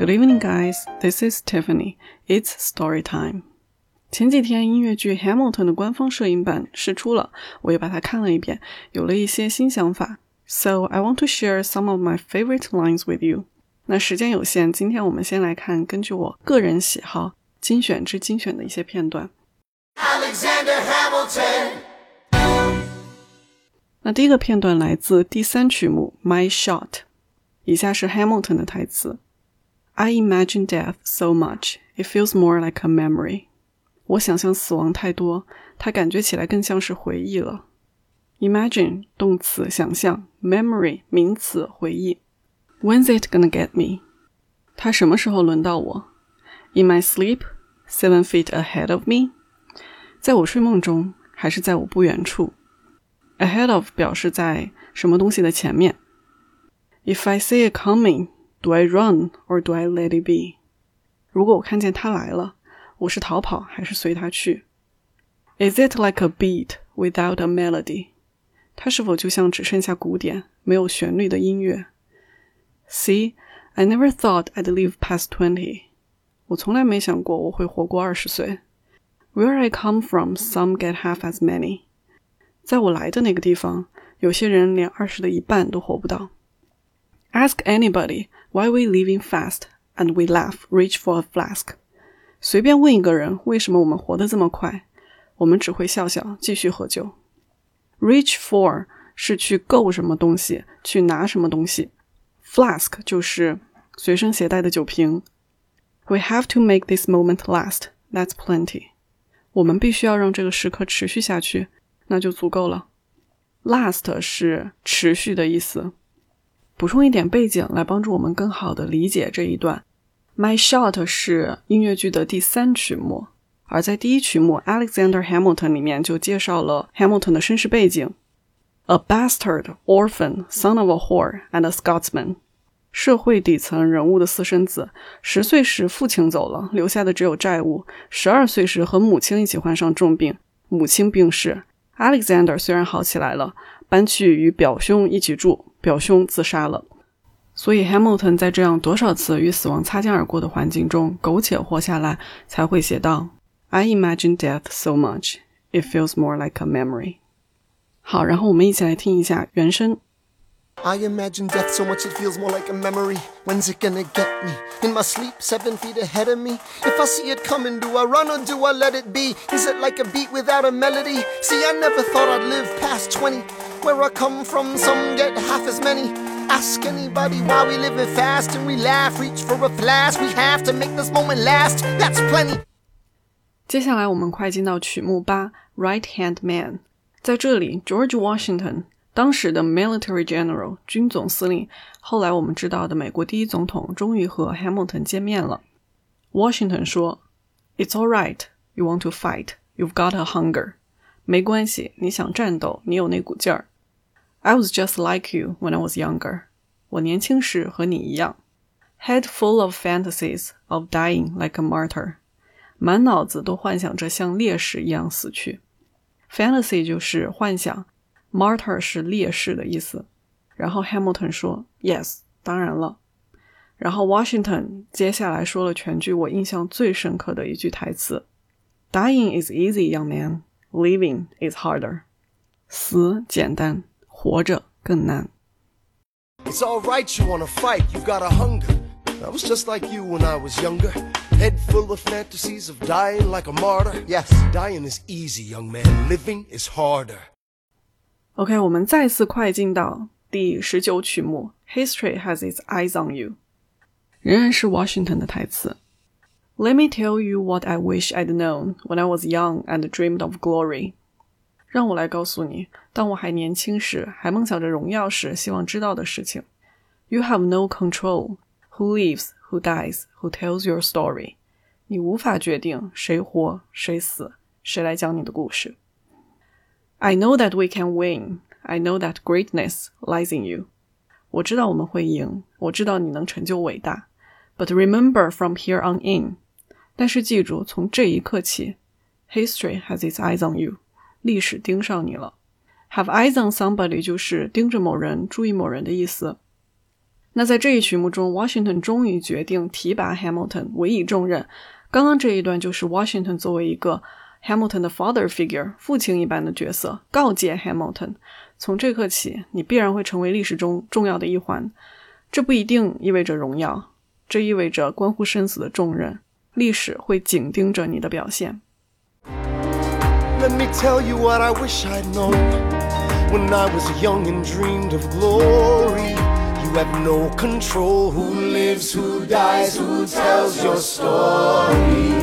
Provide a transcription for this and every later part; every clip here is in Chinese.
Good evening, guys. This is Tiffany. It's story time. 前几天音乐剧《Hamilton》的官方摄影版试出了，我也把它看了一遍，有了一些新想法。So I want to share some of my favorite lines with you. 那时间有限，今天我们先来看根据我个人喜好精选之精选的一些片段。Alexander Hamilton。那第一个片段来自第三曲目《My Shot》，以下是 Hamilton 的台词。I imagine death so much, it feels more like a memory. 我想象死亡太多，它感觉起来更像是回忆了。Imagine 动词想象，memory 名词回忆。When's it gonna get me？它什么时候轮到我？In my sleep, seven feet ahead of me？在我睡梦中，还是在我不远处？Ahead of 表示在什么东西的前面。If I see it coming。 Do I run or do I let it be？如果我看见它来了，我是逃跑还是随它去？Is it like a beat without a melody？它是否就像只剩下鼓点，没有旋律的音乐？See, I never thought I'd live past twenty。我从来没想过我会活过二十岁。Where I come from, some get half as many。在我来的那个地方，有些人连二十的一半都活不到。Ask anybody Why we living fast and we laugh, reach for a flask。随便问一个人为什么我们活得这么快，我们只会笑笑，继续喝酒。Reach for 是去够什么东西，去拿什么东西。Flask 就是随身携带的酒瓶。We have to make this moment last. That's plenty. 我们必须要让这个时刻持续下去，那就足够了。Last 是持续的意思。补充一点背景来帮助我们更好的理解这一段。My Shot 是音乐剧的第三曲目，而在第一曲目 Alexander Hamilton 里面就介绍了 Hamilton 的身世背景：a bastard, orphan, son of a whore, and a Scotsman。社会底层人物的私生子，十岁时父亲走了，留下的只有债务；十二岁时和母亲一起患上重病，母亲病逝。Alexander 虽然好起来了，搬去与表兄一起住。表兄自杀了，所以 Hamilton 在这样多少次与死亡擦肩而过的环境中苟且活下来，才会写到 "I imagine death so much, it feels more like a memory." 好，然后我们一起来听一下原声。I imagine death so much it feels more like a memory. When's it gonna get me? In my sleep, seven feet ahead of me. If I see it coming, do I run or do I let it be? Is it like a beat without a melody? See, I never thought I'd live past 20. Where I come from, some get half as many. Ask anybody why we living fast and we laugh, reach for a flash. We have to make this moment last. That's plenty. 接下来我们快进到曲目八，Right Hand Man。在这里，George Washington 当时的 military general 军总司令，后来我们知道的美国第一总统，终于和 Hamilton 见面了。Washington 说：“It's all right. You want to fight. You've got a hunger. 没关系，你想战斗，你有那股劲儿。 I was just like you when I was younger. 我年轻时和你一样，head full of fantasies of dying like a martyr，满脑子都幻想着像烈士一样死去。Fantasy 就是幻想，martyr 是烈士的意思。然后 Hamilton 说，Yes，当然了。然后 Washington 接下来说了全剧我印象最深刻的一句台词：“Dying is easy, young man. Living is harder. 死简单。” 活着更难。It's all right, you wanna fight, you got a hunger. I was just like you when I was younger. Head full of fantasies of dying like a martyr. Yes, dying is easy, young man. Living is harder. OK，我们再次快进到第十九曲目，History has its eyes on you，仍然是 Washington 的台词。Let me tell you what I wish I'd known when I was young and dreamed of glory. 让我来告诉你，当我还年轻时，还梦想着荣耀时，希望知道的事情。You have no control who lives, who dies, who tells your story。你无法决定谁活谁死，谁来讲你的故事。I know that we can win. I know that greatness lies in you. 我知道我们会赢，我知道你能成就伟大。But remember from here on in. 但是记住，从这一刻起，history has its eyes on you. 历史盯上你了。Have eyes on somebody 就是盯着某人、注意某人的意思。那在这一曲目中，Washington 终于决定提拔 Hamilton，委以重任。刚刚这一段就是 Washington 作为一个 Hamilton 的 father figure，父亲一般的角色，告诫 Hamilton，从这刻起，你必然会成为历史中重要的一环。这不一定意味着荣耀，这意味着关乎生死的重任。历史会紧盯着你的表现。Let me tell you what I wish I'd known when I was young and dreamed of glory. You have no control who lives, who dies, who tells your story.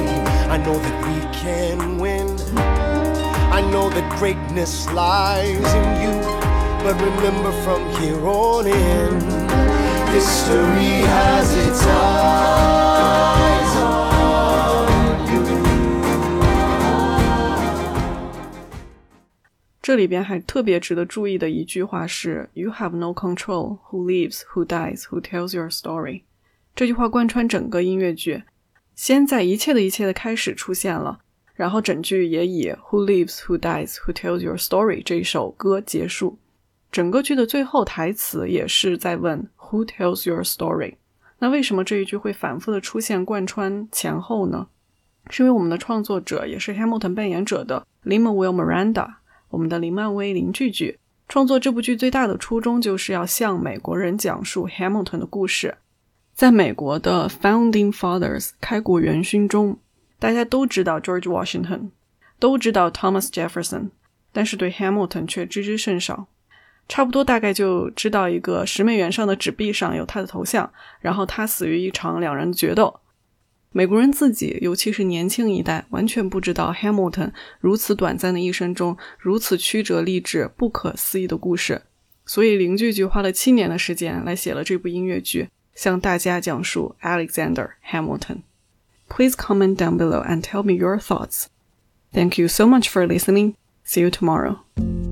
I know that we can win. I know that greatness lies in you. But remember from here on in, history has its eyes 这里边还特别值得注意的一句话是 “You have no control who lives, who dies, who tells your story”。这句话贯穿整个音乐剧，先在一切的一切的开始出现了，然后整句也以 “Who lives, who dies, who tells your story” 这一首歌结束。整个剧的最后台词也是在问 “Who tells your story”。那为什么这一句会反复的出现贯穿前后呢？是因为我们的创作者也是 Hamilton 扮演者的 Lima Will Miranda。我们的林曼威林句句创作这部剧最大的初衷就是要向美国人讲述 Hamilton 的故事。在美国的 Founding Fathers 开国元勋中，大家都知道 George Washington，都知道 Thomas Jefferson，但是对 Hamilton 却知之甚少。差不多大概就知道一个十美元上的纸币上有他的头像，然后他死于一场两人决斗。美国人自己，尤其是年轻一代，完全不知道 Hamilton 如此短暂的一生中如此曲折励志、不可思议的故事。所以林俊杰花了七年的时间来写了这部音乐剧，向大家讲述 Alexander Hamilton。Please comment down below and tell me your thoughts. Thank you so much for listening. See you tomorrow.